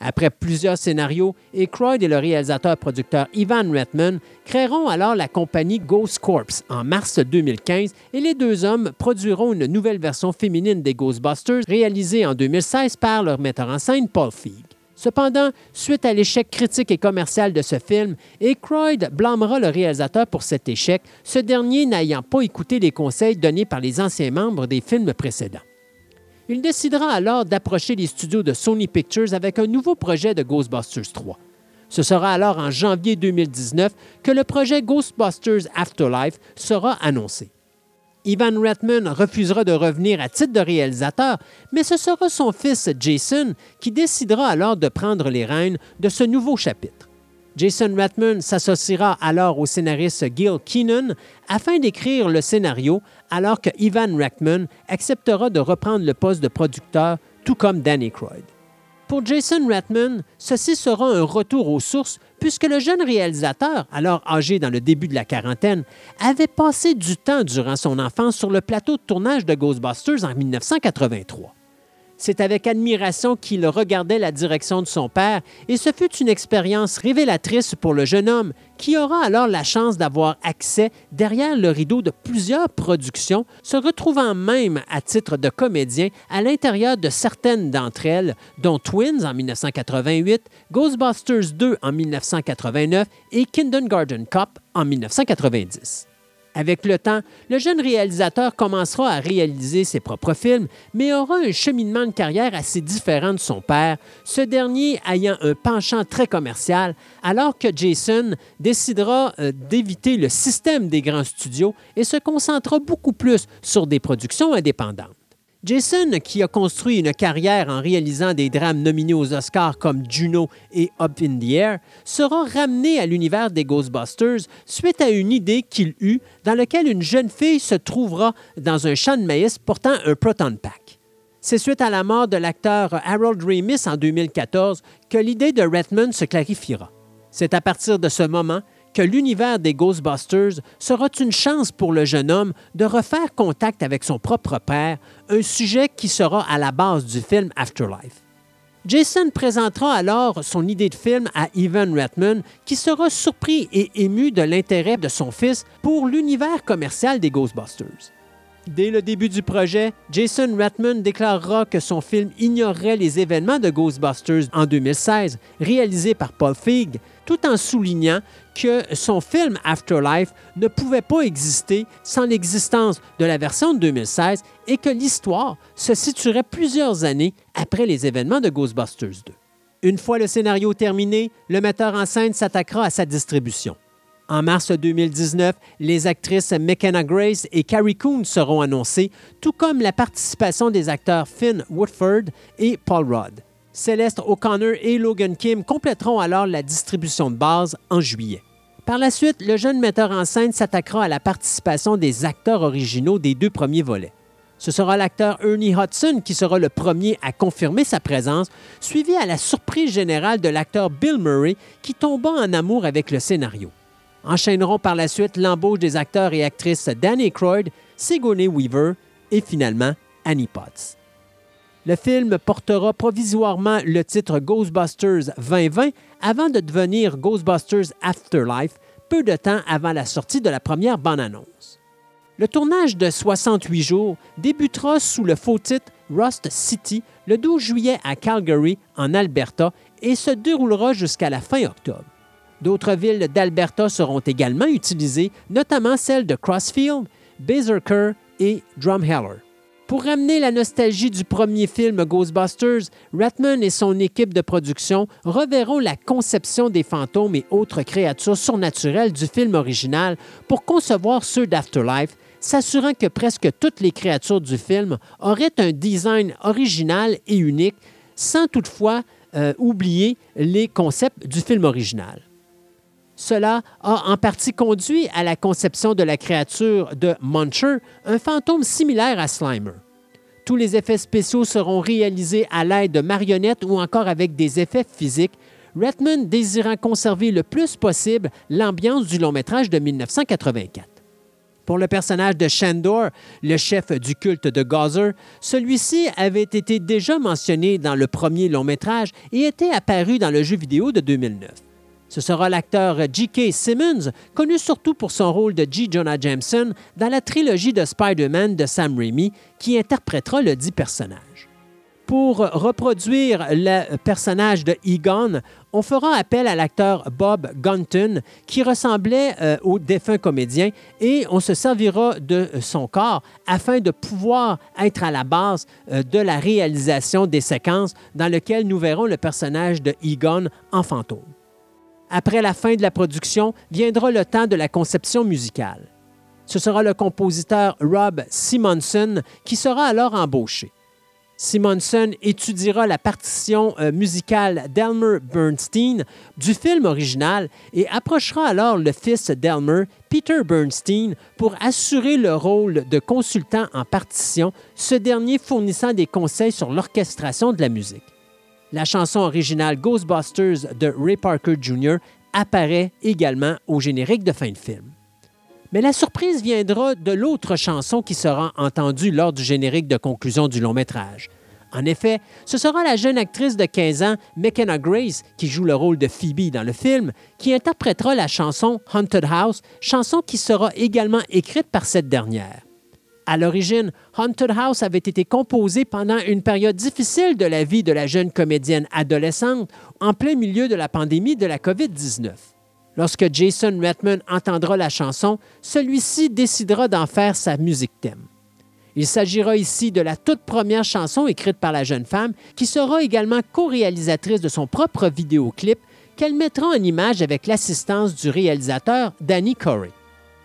[SPEAKER 1] Après plusieurs scénarios, Aykroyd et le réalisateur-producteur Ivan Reitman créeront alors la compagnie Ghost Corps en mars 2015 et les deux hommes produiront une nouvelle version féminine des Ghostbusters réalisée en 2016 par leur metteur en scène Paul Feig. Cependant, suite à l'échec critique et commercial de ce film, Aykroyd blâmera le réalisateur pour cet échec, ce dernier n'ayant pas écouté les conseils donnés par les anciens membres des films précédents. Il décidera alors d'approcher les studios de Sony Pictures avec un nouveau projet de Ghostbusters 3. Ce sera alors en janvier 2019 que le projet Ghostbusters Afterlife sera annoncé. Ivan Reitman refusera de revenir à titre de réalisateur, mais ce sera son fils Jason qui décidera alors de prendre les rênes de ce nouveau chapitre. Jason Reitman s'associera alors au scénariste Gil Keenan afin d'écrire le scénario, alors que Ivan Reitman acceptera de reprendre le poste de producteur, tout comme Danny Croyd. Pour Jason Reitman, ceci sera un retour aux sources puisque le jeune réalisateur, alors âgé dans le début de la quarantaine, avait passé du temps durant son enfance sur le plateau de tournage de Ghostbusters en 1983. C'est avec admiration qu'il regardait la direction de son père et ce fut une expérience révélatrice pour le jeune homme qui aura alors la chance d'avoir accès derrière le rideau de plusieurs productions, se retrouvant même à titre de comédien à l'intérieur de certaines d'entre elles, dont Twins en 1988, Ghostbusters 2 en 1989 et Kindergarten Cop en 1990. Avec le temps, le jeune réalisateur commencera à réaliser ses propres films, mais aura un cheminement de carrière assez différent de son père, ce dernier ayant un penchant très commercial, alors que Jason décidera euh, d'éviter le système des grands studios et se concentrera beaucoup plus sur des productions indépendantes. Jason, qui a construit une carrière en réalisant des drames nominés aux Oscars comme Juno et Up in the Air, sera ramené à l'univers des Ghostbusters suite à une idée qu'il eut dans laquelle une jeune fille se trouvera dans un champ de maïs portant un proton pack. C'est suite à la mort de l'acteur Harold Ramis en 2014 que l'idée de Redmond se clarifiera. C'est à partir de ce moment que l'univers des Ghostbusters sera une chance pour le jeune homme de refaire contact avec son propre père, un sujet qui sera à la base du film Afterlife. Jason présentera alors son idée de film à Ivan Reitman, qui sera surpris et ému de l'intérêt de son fils pour l'univers commercial des Ghostbusters. Dès le début du projet, Jason Reitman déclarera que son film ignorerait les événements de Ghostbusters en 2016, réalisé par Paul Feig, tout en soulignant que son film Afterlife ne pouvait pas exister sans l'existence de la version de 2016 et que l'histoire se situerait plusieurs années après les événements de Ghostbusters 2. Une fois le scénario terminé, le metteur en scène s'attaquera à sa distribution. En mars 2019, les actrices McKenna Grace et Carrie Coon seront annoncées, tout comme la participation des acteurs Finn Woodford et Paul Rudd. Celeste O'Connor et Logan Kim compléteront alors la distribution de base en juillet. Par la suite, le jeune metteur en scène s'attaquera à la participation des acteurs originaux des deux premiers volets. Ce sera l'acteur Ernie Hudson qui sera le premier à confirmer sa présence, suivi à la surprise générale de l'acteur Bill Murray qui tomba en amour avec le scénario. Enchaîneront par la suite l'embauche des acteurs et actrices Danny Croyd, Sigourney Weaver et finalement Annie Potts. Le film portera provisoirement le titre Ghostbusters 2020 avant de devenir Ghostbusters Afterlife peu de temps avant la sortie de la première bande-annonce. Le tournage de 68 jours débutera sous le faux titre Rust City le 12 juillet à Calgary, en Alberta, et se déroulera jusqu'à la fin octobre. D'autres villes d'Alberta seront également utilisées, notamment celles de Crossfield, Berserker et Drumheller. Pour ramener la nostalgie du premier film Ghostbusters, Ratman et son équipe de production reverront la conception des fantômes et autres créatures surnaturelles du film original pour concevoir ceux d'Afterlife, s'assurant que presque toutes les créatures du film auraient un design original et unique, sans toutefois euh, oublier les concepts du film original. Cela a en partie conduit à la conception de la créature de Muncher, un fantôme similaire à Slimer. Tous les effets spéciaux seront réalisés à l'aide de marionnettes ou encore avec des effets physiques, Redman désirant conserver le plus possible l'ambiance du long métrage de 1984. Pour le personnage de Shandor, le chef du culte de Gazer, celui-ci avait été déjà mentionné dans le premier long métrage et était apparu dans le jeu vidéo de 2009. Ce sera l'acteur J.K. Simmons, connu surtout pour son rôle de G. Jonah Jameson dans la trilogie de Spider-Man de Sam Raimi, qui interprétera le dit personnage. Pour reproduire le personnage de Egon, on fera appel à l'acteur Bob Gunton, qui ressemblait euh, au défunt comédien, et on se servira de son corps afin de pouvoir être à la base euh, de la réalisation des séquences dans lesquelles nous verrons le personnage de Egon en fantôme. Après la fin de la production viendra le temps de la conception musicale. Ce sera le compositeur Rob Simonson qui sera alors embauché. Simonson étudiera la partition euh, musicale d'Elmer Bernstein du film original et approchera alors le fils d'Elmer, Peter Bernstein, pour assurer le rôle de consultant en partition, ce dernier fournissant des conseils sur l'orchestration de la musique. La chanson originale Ghostbusters de Ray Parker Jr. apparaît également au générique de fin de film. Mais la surprise viendra de l'autre chanson qui sera entendue lors du générique de conclusion du long métrage. En effet, ce sera la jeune actrice de 15 ans, McKenna Grace, qui joue le rôle de Phoebe dans le film, qui interprétera la chanson Haunted House, chanson qui sera également écrite par cette dernière. À l'origine, Haunted House avait été composée pendant une période difficile de la vie de la jeune comédienne adolescente, en plein milieu de la pandémie de la COVID-19. Lorsque Jason Redman entendra la chanson, celui-ci décidera d'en faire sa musique thème. Il s'agira ici de la toute première chanson écrite par la jeune femme, qui sera également co-réalisatrice de son propre vidéoclip, qu'elle mettra en image avec l'assistance du réalisateur Danny Corey.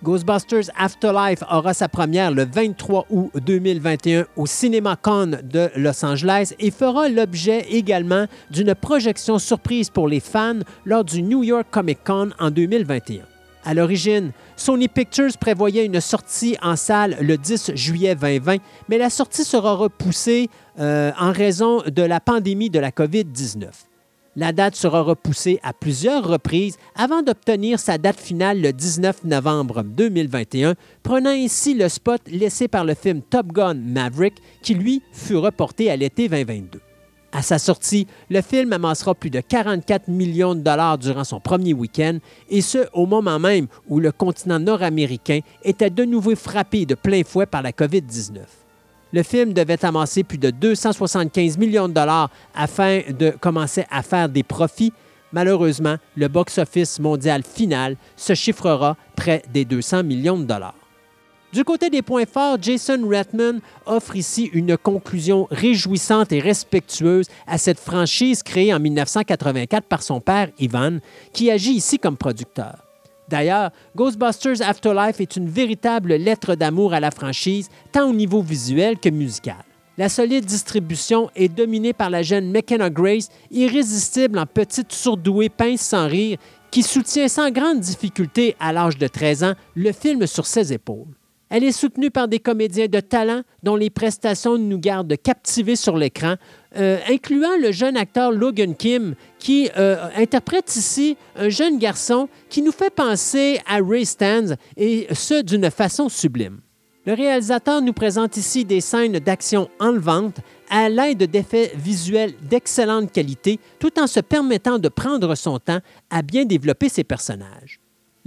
[SPEAKER 1] Ghostbusters Afterlife aura sa première le 23 août 2021 au CinemaCon de Los Angeles et fera l'objet également d'une projection surprise pour les fans lors du New York Comic Con en 2021. À l'origine, Sony Pictures prévoyait une sortie en salle le 10 juillet 2020, mais la sortie sera repoussée euh, en raison de la pandémie de la COVID-19. La date sera repoussée à plusieurs reprises avant d'obtenir sa date finale le 19 novembre 2021, prenant ainsi le spot laissé par le film Top Gun Maverick, qui lui fut reporté à l'été 2022. À sa sortie, le film amassera plus de 44 millions de dollars durant son premier week-end, et ce au moment même où le continent nord-américain était de nouveau frappé de plein fouet par la COVID-19. Le film devait amasser plus de 275 millions de dollars afin de commencer à faire des profits. Malheureusement, le box-office mondial final se chiffrera près des 200 millions de dollars. Du côté des points forts, Jason Redman offre ici une conclusion réjouissante et respectueuse à cette franchise créée en 1984 par son père Ivan, qui agit ici comme producteur. D'ailleurs, Ghostbusters Afterlife est une véritable lettre d'amour à la franchise, tant au niveau visuel que musical. La solide distribution est dominée par la jeune McKenna Grace, irrésistible en petite surdouée pince sans rire, qui soutient sans grande difficulté à l'âge de 13 ans le film sur ses épaules. Elle est soutenue par des comédiens de talent dont les prestations nous gardent captivés sur l'écran, euh, incluant le jeune acteur Logan Kim, qui euh, interprète ici un jeune garçon qui nous fait penser à Ray Stans, et ce d'une façon sublime. Le réalisateur nous présente ici des scènes d'action enlevantes à l'aide d'effets visuels d'excellente qualité, tout en se permettant de prendre son temps à bien développer ses personnages.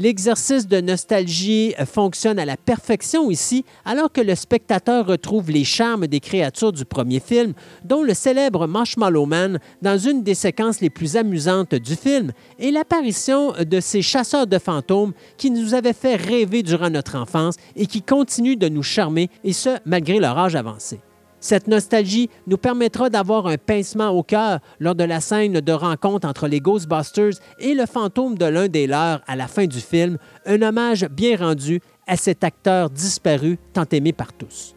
[SPEAKER 1] L'exercice de nostalgie euh, fonctionne à la perfection ici, alors que le spectateur retrouve les charmes des créatures du premier film, dont le célèbre Marshmallow Man dans une des séquences les plus amusantes du film, et l'apparition de ces chasseurs de fantômes qui nous avaient fait rêver durant notre enfance et qui continuent de nous charmer, et ce, malgré leur âge avancé. Cette nostalgie nous permettra d'avoir un pincement au cœur lors de la scène de rencontre entre les Ghostbusters et le fantôme de l'un des leurs à la fin du film, un hommage bien rendu à cet acteur disparu tant aimé par tous.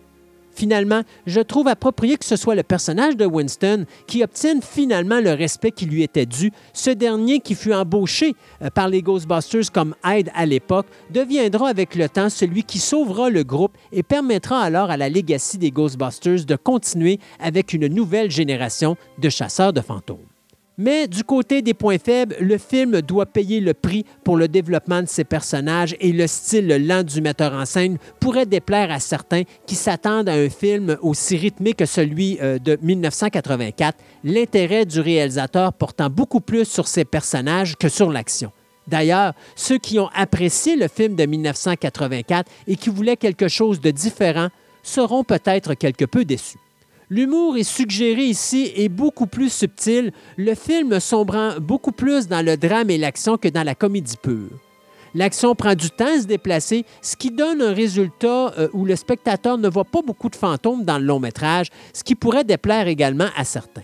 [SPEAKER 1] Finalement, je trouve approprié que ce soit le personnage de Winston qui obtienne finalement le respect qui lui était dû. Ce dernier, qui fut embauché euh, par les Ghostbusters comme aide à l'époque, deviendra avec le temps celui qui sauvera le groupe et permettra alors à la legacy des Ghostbusters de continuer avec une nouvelle génération de chasseurs de fantômes. Mais du côté des points faibles, le film doit payer le prix pour le développement de ses personnages et le style lent du metteur en scène pourrait déplaire à certains qui s'attendent à un film aussi rythmé que celui euh, de 1984, l'intérêt du réalisateur portant beaucoup plus sur ses personnages que sur l'action. D'ailleurs, ceux qui ont apprécié le film de 1984 et qui voulaient quelque chose de différent seront peut-être quelque peu déçus. L'humour est suggéré ici et beaucoup plus subtil, le film sombrant beaucoup plus dans le drame et l'action que dans la comédie pure. L'action prend du temps à se déplacer, ce qui donne un résultat euh, où le spectateur ne voit pas beaucoup de fantômes dans le long métrage, ce qui pourrait déplaire également à certains.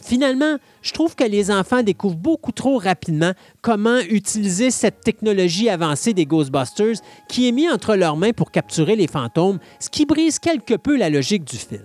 [SPEAKER 1] Finalement, je trouve que les enfants découvrent beaucoup trop rapidement comment utiliser cette technologie avancée des Ghostbusters qui est mise entre leurs mains pour capturer les fantômes, ce qui brise quelque peu la logique du film.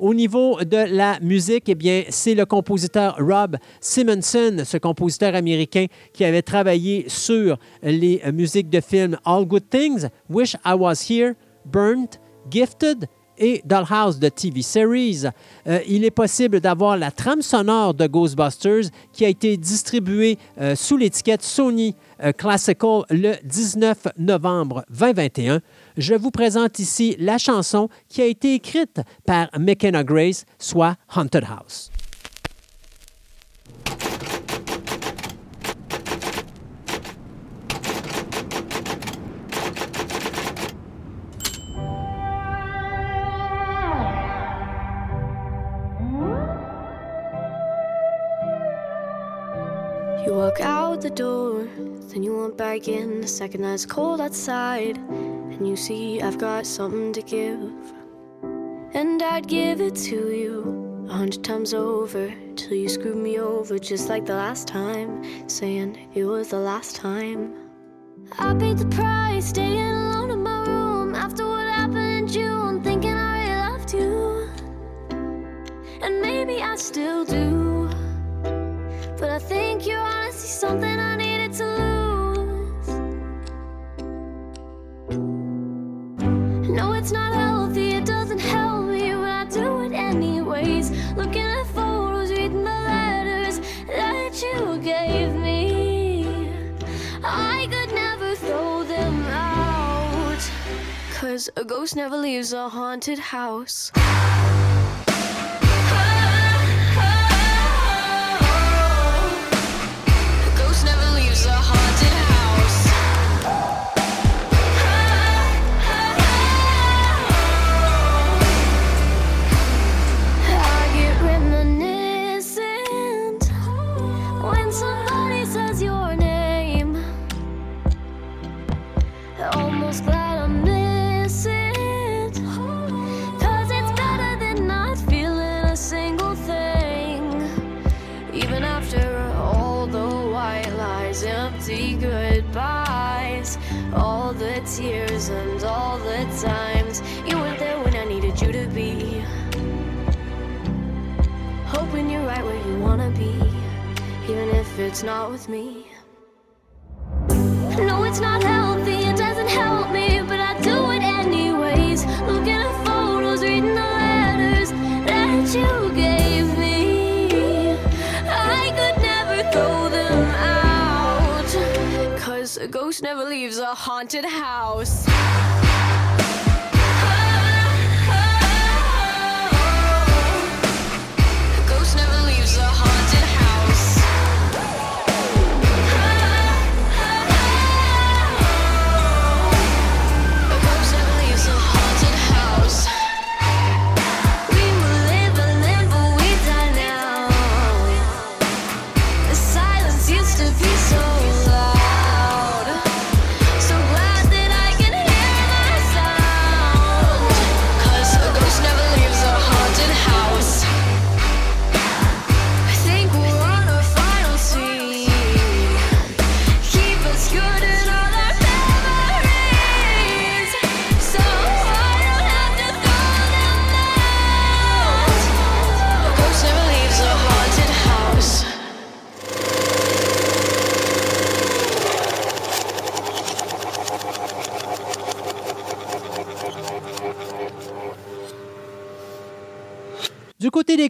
[SPEAKER 1] Au niveau de la musique, eh bien, c'est le compositeur Rob Simonson, ce compositeur américain qui avait travaillé sur les musiques de films All Good Things, Wish I Was Here, Burnt, Gifted et Dollhouse de TV Series. Euh, il est possible d'avoir la trame sonore de Ghostbusters qui a été distribuée euh, sous l'étiquette Sony euh, Classical le 19 novembre 2021 je vous présente ici la chanson qui a été écrite par McKenna Grace, soit Haunted House.
[SPEAKER 20] You walk out the door, then you walk back in the second it's cold outside. And you see, I've got something to give. And I'd give it to you a hundred times over till you screwed me over just like the last time, saying it was the last time. I paid the price, staying alone in my room after what happened you in June, thinking I really loved you. And maybe I still do. But I think you're honestly something I needed to lose. A ghost never leaves a haunted house.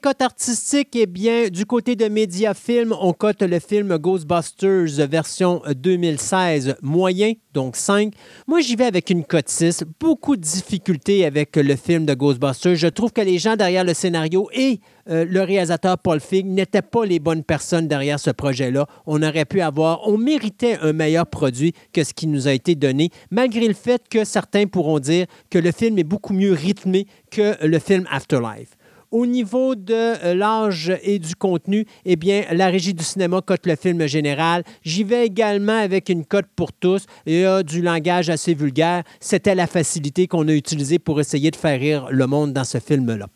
[SPEAKER 1] Cotes artistiques, eh bien, du côté de Mediafilm, on cote le film Ghostbusters version 2016 moyen, donc 5. Moi, j'y vais avec une cote 6. Beaucoup de difficultés avec le film de Ghostbusters. Je trouve que les gens derrière le scénario et euh, le réalisateur Paul Fig n'étaient pas les bonnes personnes derrière ce projet-là. On aurait pu avoir, on méritait un meilleur produit que ce qui nous a été donné, malgré le fait que certains pourront dire que le film est beaucoup mieux rythmé que le film Afterlife. Au niveau de euh, l'âge et du contenu, eh bien, la régie du cinéma cote le film général. J'y vais également avec une cote pour tous. Il y a du langage assez vulgaire. C'était la facilité qu'on a utilisée pour essayer de faire rire le monde dans ce film-là.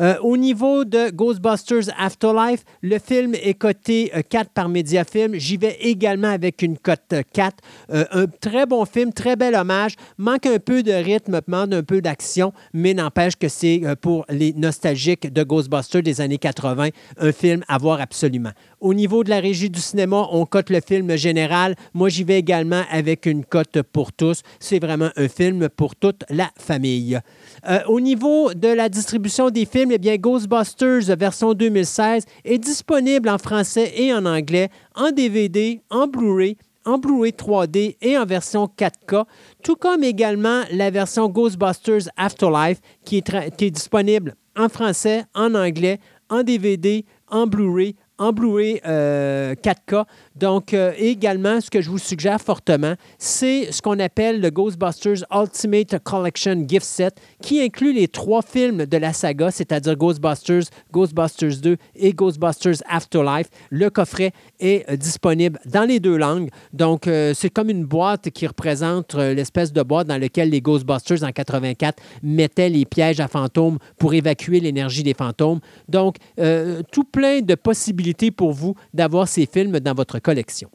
[SPEAKER 1] Euh, au niveau de Ghostbusters Afterlife, le film est coté euh, 4 par Mediafilm. J'y vais également avec une cote 4. Euh, un très bon film, très bel hommage. Manque un peu de rythme, demande un peu d'action, mais n'empêche que c'est euh, pour les nostalgiques de Ghostbusters des années 80, un film à voir absolument. Au niveau de la régie du cinéma, on cote le film général. Moi, j'y vais également avec une cote pour tous. C'est vraiment un film pour toute la famille. Euh, au niveau de la distribution des films, eh bien, Ghostbusters version 2016 est disponible en français et en anglais, en DVD, en Blu-ray, en Blu-ray 3D et en version 4K, tout comme également la version Ghostbusters Afterlife qui est, tra- qui est disponible en français, en anglais, en DVD, en Blu-ray, en Blu-ray euh, 4K. Donc, euh, également, ce que je vous suggère fortement, c'est ce qu'on appelle le Ghostbusters Ultimate Collection Gift Set, qui inclut les trois films de la saga, c'est-à-dire Ghostbusters, Ghostbusters 2 et Ghostbusters Afterlife. Le coffret est euh, disponible dans les deux langues. Donc, euh, c'est comme une boîte qui représente l'espèce de boîte dans laquelle les Ghostbusters en 84 mettaient les pièges à fantômes pour évacuer l'énergie des fantômes. Donc, tout plein de possibilités pour vous d'avoir ces films dans votre collection.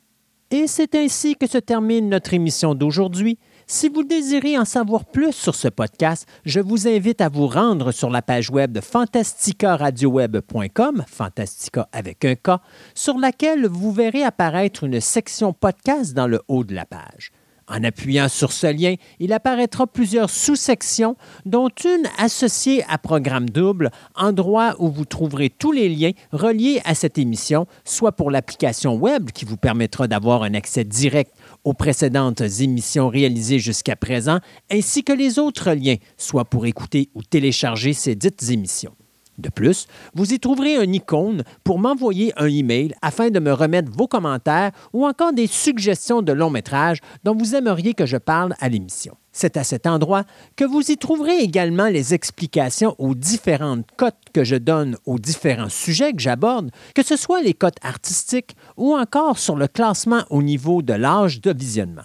[SPEAKER 1] Et c'est ainsi que se termine notre émission d'aujourd'hui. Si vous désirez en savoir plus sur ce podcast, je vous invite à vous rendre sur la page web de fantasticaradioweb.com, Fantastica avec un K, sur laquelle vous verrez apparaître une section podcast dans le haut de la page. En appuyant sur ce lien, il apparaîtra plusieurs sous-sections, dont une associée à Programme Double, endroit où vous trouverez tous les liens reliés à cette émission, soit pour l'application web qui vous permettra d'avoir un accès direct aux précédentes émissions réalisées jusqu'à présent, ainsi que les autres liens, soit pour écouter ou télécharger ces dites émissions. De plus, vous y trouverez un icône pour m'envoyer un email afin de me remettre vos commentaires ou encore des suggestions de long métrage dont vous aimeriez que je parle à l'émission. C'est à cet endroit que vous y trouverez également les explications aux différentes cotes que je donne aux différents sujets que j'aborde, que ce soit les cotes artistiques ou encore sur le classement au niveau de l'âge de visionnement.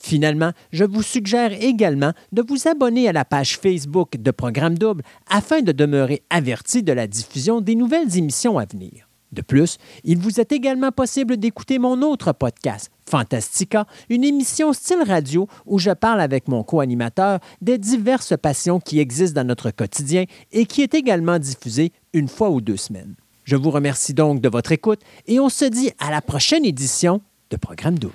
[SPEAKER 1] Finalement, je vous suggère également de vous abonner à la page Facebook de Programme Double afin de demeurer averti de la diffusion des nouvelles émissions à venir. De plus, il vous est également possible d'écouter mon autre podcast, Fantastica, une émission style radio où je parle avec mon co-animateur des diverses passions qui existent dans notre quotidien et qui est également diffusée une fois ou deux semaines. Je vous remercie donc de votre écoute et on se dit à la prochaine édition de Programme Double.